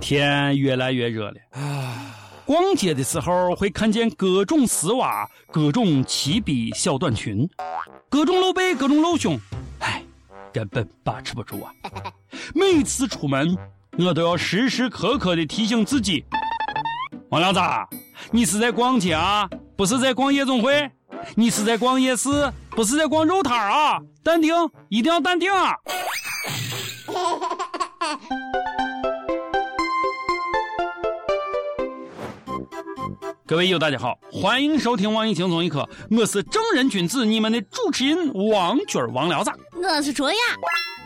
天越来越热了啊！逛街的时候会看见各种丝袜、各种齐臂小短裙、各种露背、各种露胸，唉，根本把持不住啊！每次出门，我都要时时刻刻的提醒自己：王亮子，你是在逛街啊，不是在逛夜总会；你是在逛夜市，不是在逛肉摊啊！淡定，一定要淡定啊！各位友，大家好，欢迎收听《网易轻松一刻》，我是正人君子，你们的主持人王军王聊子，我是卓雅。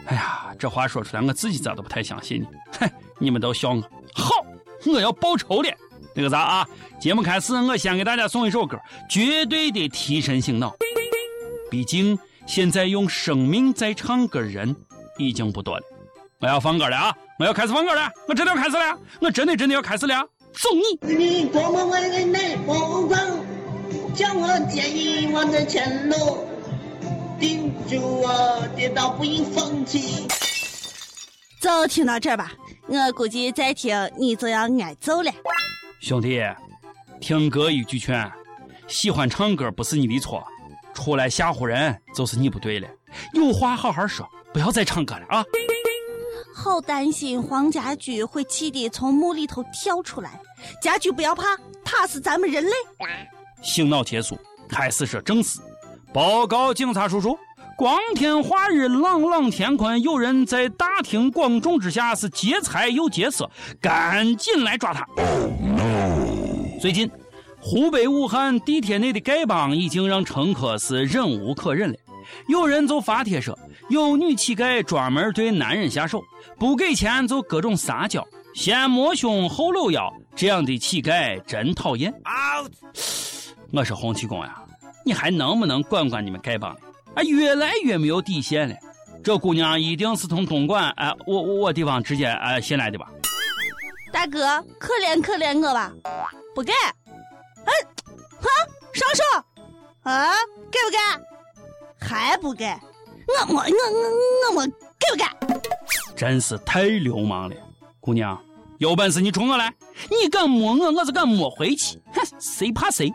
哎呀，这话说出来，我自己咋都不太相信呢？哼，你们都笑我。好，我要报仇了。那个啥啊，节目开始，我先给大家送一首歌，绝对的提神醒脑。毕竟现在用生命在唱歌的人已经不多了。我要放歌了啊！我要开始放歌了，我真的要开始了，我真的真的要开始了。送你。你多么伟人的目光，叫我见遗忘的前路，叮嘱我跌倒不应放弃。就听到这儿吧，我估计再听你就要挨揍了。兄弟，听哥一句劝，喜欢唱歌不是你的错，出来吓唬人就是你不对了。有话好好说，不要再唱歌了啊！好担心黄家驹会气得从墓里头跳出来。家驹不要怕，他是咱们人类。醒脑结束，开始说正事。报告警察叔叔，光天化日，朗朗天坤，有人在大庭广众之下是劫财又劫色，赶紧来抓他。最近，湖北武汉地铁内的丐帮已经让乘客是忍无可忍了。有人就发帖说，有女乞丐专门对男人下手，不给钱就各种撒娇，先摸胸后搂腰，这样的乞丐真讨厌。我说洪七公呀，你还能不能管管你们丐帮了？啊，越来越没有底线了。这姑娘一定是从东莞啊，我我地方直接啊进来的吧？大哥，可怜可怜我吧，不给？哎，哈，上手啊，给不给？不给？我摸我我我摸，给不给？真是太流氓了！姑娘，有本事你冲我来！你敢摸我，我就敢摸回去！哼，谁怕谁？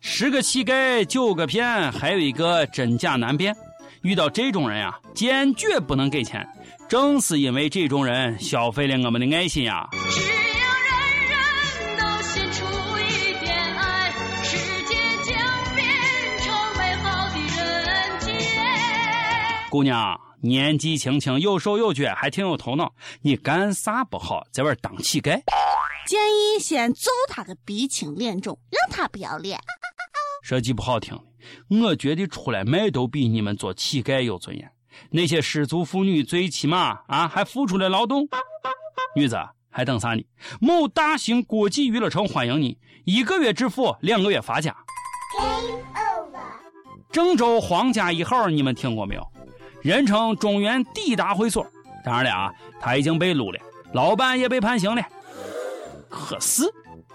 十个乞丐九个骗，还有一个真假难辨。遇到这种人呀，坚决不能给钱。正是因为这种人消费了我们的爱心呀。姑娘，年纪轻轻，有手有脚，还挺有头脑。你干啥不好，在外当乞丐？建议先揍他个鼻青脸肿，让他不要脸。说句不好听的，我觉得出来卖都比你们做乞丐有尊严。那些失足妇女最起码啊，还付出了劳动。女子还等啥呢？某大型国际娱乐城欢迎你，一个月致富，两个月发家。郑州皇家一号，你们听过没有？人称中原第一大会所，当然了啊，他已经被撸了，老板也被判刑了。可是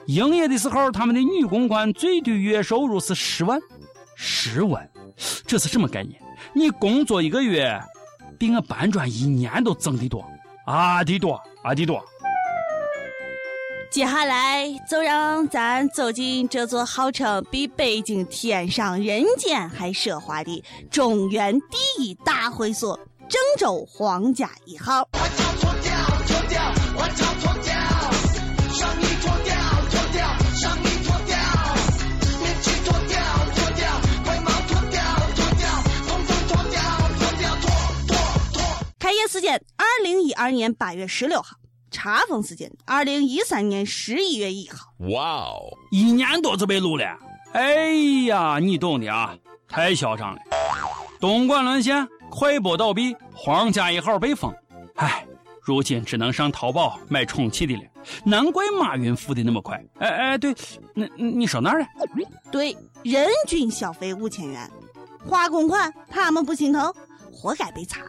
营业的时候，他们的女公关最低月收入是十万，十万，这是什么概念？你工作一个月，比我搬砖一年都挣得多，啊的多，啊的多。接下来就让咱走进这座号称比北京天上人间还奢华的中原第一大会所——郑州皇家一号。开业时间：二零一二年八月十六号。查封时间：二零一三年十一月一号。哇哦，一年多就被录了。哎呀，你懂的啊，太嚣张了。东莞沦陷，快播倒闭，皇家一号被封。哎，如今只能上淘宝买充气的了。难怪马云富的那么快。哎哎，对，那你说哪儿了？对，人均消费五千元，花公款他们不心疼，活该被查。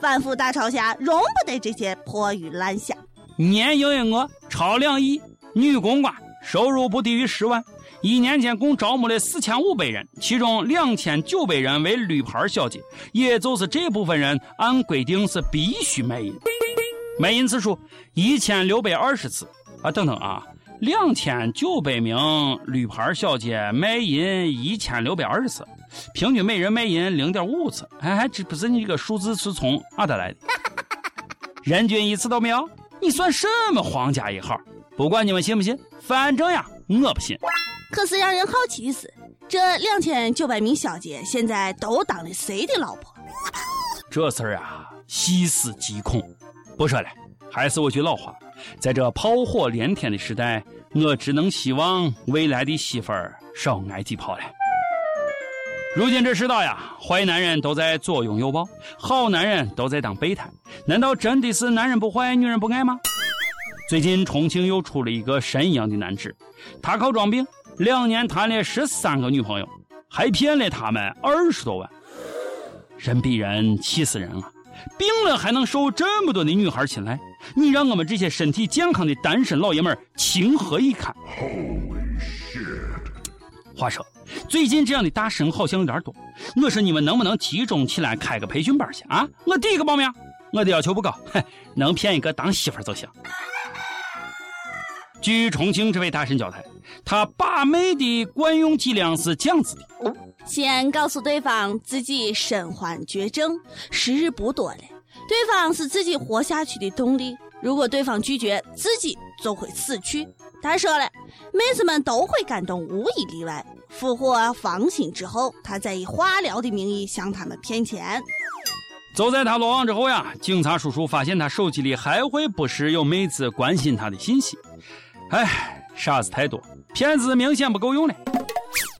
反腐大潮下，容不得这些破鱼烂虾。年营业额超两亿，女公关收入不低于十万，一年间共招募了四千五百人，其中两千九百人为绿牌小姐，也就是这部分人按规定是必须卖淫。卖淫次数一千六百二十次啊！等等啊，两千九百名绿牌小姐卖淫一千六百二十次，平均每人卖淫零点五次。哎，这不是你这个数字是从哪得来的？人均一次都没有？你算什么皇家一号？不管你们信不信，反正呀，我不信。可是让人好奇的是，这两千九百名小姐现在都当了谁的老婆？这事儿啊，细思极恐。不说了，还是我句老话，在这炮火连天的时代，我只能希望未来的媳妇儿少挨几炮了。如今这世道呀，坏男人都在左拥右抱，好男人都在当备胎。难道真的是男人不坏，女人不爱吗？最近重庆又出了一个神一样的男子，他靠装病，两年谈了十三个女朋友，还骗了他们二十多万。人比人气死人啊！病了还能受这么多的女孩青睐，你让我们这些身体健康的单身老爷们儿情何以堪？Holy shit！话说，最近这样的大神好像有点多，我说你们能不能集中起来开个培训班去啊？我第一个报名，我的要求不高，能骗一个当媳妇就行。据重庆这位大神交代，他把妹的惯用伎俩是这样子的。先告诉对方自己身患绝症，时日不多了。对方是自己活下去的动力。如果对方拒绝，自己就会死去。他说了，妹子们都会感动，无一例外。俘获芳心之后，他再以化疗的名义向他们骗钱。就在他落网之后呀，警察叔叔发现他手机里还会不时有妹子关心他的信息。哎，傻子太多，骗子明显不够用了。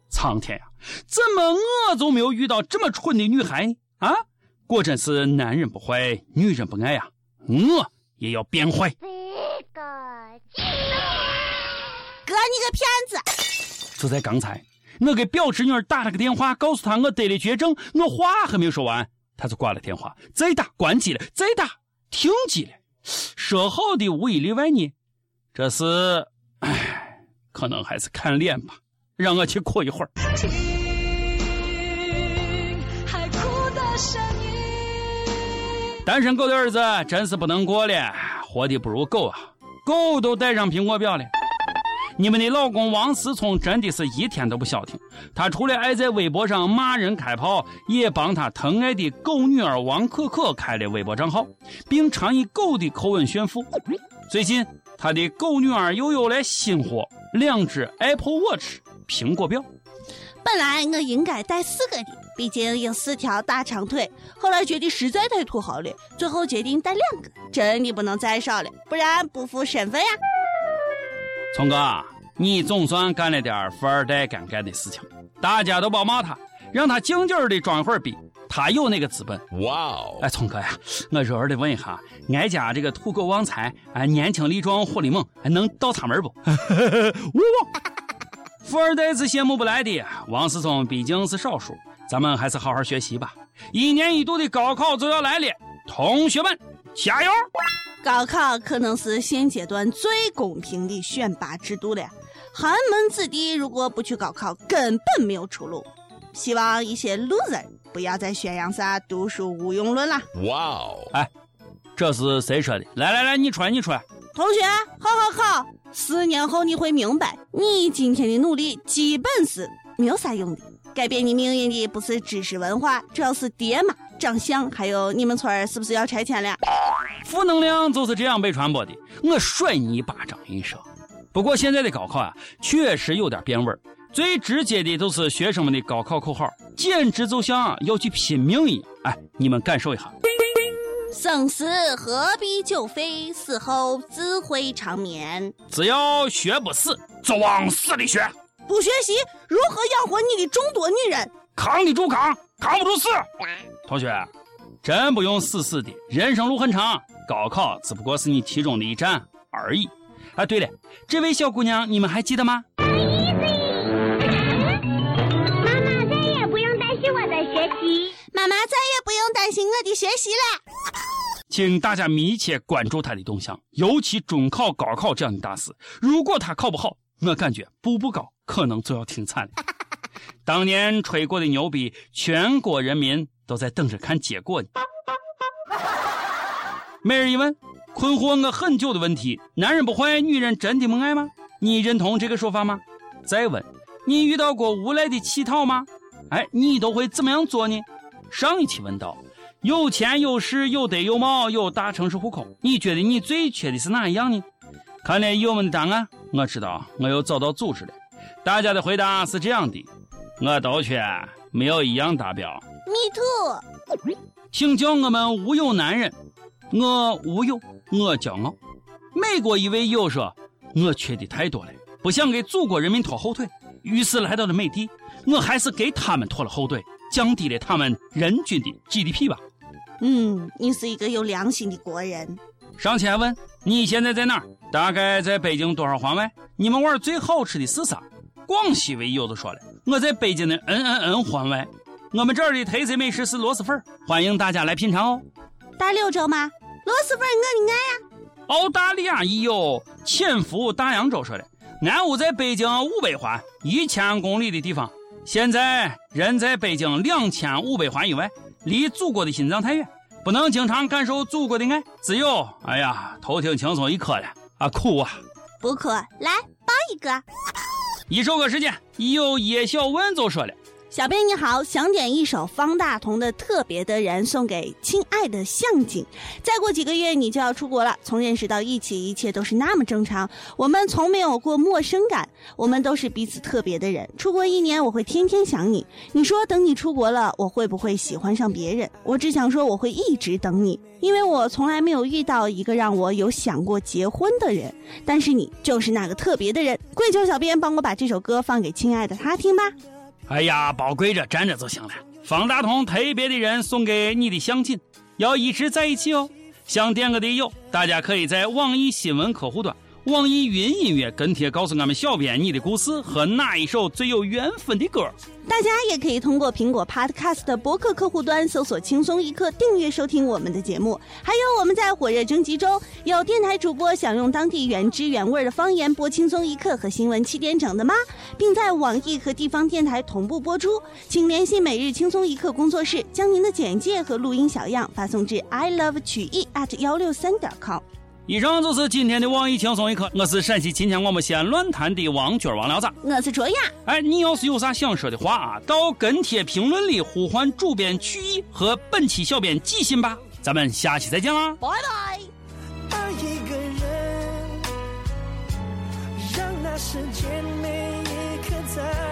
苍天呀！怎么我就没有遇到这么蠢的女孩呢？啊，果真是男人不坏，女人不爱呀！我也要变坏。哥，你个骗子！就在刚才，我给表侄女打了个电话，告诉她我得了绝症，我话还没说完，她就挂了电话。再打关机了，再打停机了。说好的无一例外呢？这是，唉，可能还是看脸吧。让我去哭一会儿。单身狗的日子真是不能过了，活的不如狗啊！狗都戴上苹果表了。你们的老公王思聪真的是一天都不消停，他除了爱在微博上骂人开炮，也帮他疼爱的狗女儿王可可开了微博账号，并常以狗的口吻炫富。最近，他的狗女儿又有了新货，两只 Apple Watch。苹果表，本来我应该带四个的，毕竟有四条大长腿。后来觉得实在太土豪了，最后决定带两个。真的不能再少了，不然不符身份呀。聪哥，你总算干了点富二代该干的事情，大家都别骂他，让他静静的装一会儿逼，他有那个资本。哇哦！哎，聪哥呀，我弱弱的问一下，俺家这个土狗旺财，哎，年轻力壮，火力猛，还能倒插门不？呜。富二代是羡慕不来的，王思聪毕竟是少数，咱们还是好好学习吧。一年一度的高考就要来了，同学们加油！高考可能是现阶段最公平的选拔制度了，寒门子弟如果不去高考，根本没有出路。希望一些 loser 不要再宣扬啥读书无用论了。哇哦！哎，这是谁说的？来来来，你出来，你出来。同学，好好考，四年后你会明白，你今天的努力基本是没有啥用的。改变你命运的不是知识文化，主要是爹妈、长相，还有你们村儿是不是要拆迁了？负能量就是这样被传播的。我甩你一巴掌，你说。不过现在的高考啊，确实有点变味儿。最直接的就是学生们的高考口号，简直就像要去拼命一样。哎，你们感受一下。生死何必久废，死后自会长眠。只要学不死，就往死里学。不学习，如何养活你的众多女人？扛得住扛，扛不住死。同学，真不用死死的，人生路很长，高考只不过是你其中的一站而已。啊，对了，这位小姑娘，你们还记得吗？妈妈再也不用担心我的学习。妈妈再也不用担心我的学习了。请大家密切关注她的动向，尤其中考、高考这样的大事。如果她考不好，我感觉步步高可能就要停产了。当年吹过的牛逼，全国人民都在等着看结果呢。每日一问：困惑我很久的问题：男人不坏，女人真的没爱吗？你认同这个说法吗？再问，你遇到过无赖的乞讨吗？哎，你都会怎么样做呢？上一期问道，有钱有势有德有貌有大城市户口，你觉得你最缺的是哪一样呢？看了友们的答案，我知道我又找到组织了。大家的回答是这样的：我都缺，没有一样达标。Me too。请叫我们无忧男人。我无忧，我骄傲。美国一位友说：“我缺的太多了，不想给祖国人民拖后腿，于是来到了美帝。我还是给他们拖了后腿，降低了他们人均的 GDP 吧。”嗯，你是一个有良心的国人。上前问：“你现在在哪儿？大概在北京多少环外？你们玩最好吃的是啥？”广西位友子说了：“我在北京的 N N N 环外。我们这儿的特色美食是螺蛳粉，欢迎大家来品尝哦。”大柳州吗？螺蛳粉我的爱呀！澳大利亚一友潜伏大洋洲说的，俺屋在北京五百环，一千公里的地方。现在人在北京两千五百环以外，离祖国的心脏太远，不能经常感受祖国的爱。只有，哎呀，头挺轻松一刻了啊，苦啊！不苦，来抱一个。一首歌时间，有叶小文就说了。小编你好，想点一首方大同的《特别的人》送给亲爱的向景。再过几个月你就要出国了，从认识到一起，一切都是那么正常。我们从没有过陌生感，我们都是彼此特别的人。出国一年，我会天天想你。你说等你出国了，我会不会喜欢上别人？我只想说我会一直等你，因为我从来没有遇到一个让我有想过结婚的人。但是你就是那个特别的人。跪求小编帮我把这首歌放给亲爱的他听吧。哎呀，包跪着站着就行了。方大同特别的人送给你的相亲，要一直在一起哦。想点歌的友，大家可以在网易新闻客户端、网易云音乐跟帖告诉俺们小编你的故事和哪一首最有缘分的歌。大家也可以通过苹果 Podcast 博客客户端搜索“轻松一刻”，订阅收听我们的节目。还有我们在火热征集中，有电台主播想用当地原汁原味的方言播《轻松一刻》和新闻七点整的吗？并在网易和地方电台同步播出，请联系每日轻松一刻工作室，将您的简介和录音小样发送至 i love 曲艺 at 幺六三点 com。以上就是今天的网易轻松一刻，我是陕西秦腔广播西安论坛的王军王聊子，我是卓雅。哎，你要是有啥想说的话啊，到跟帖评论里呼唤主编曲艺和本期小编寄信吧，咱们下期再见啦，拜拜。爱一个人，让那时间每一刻在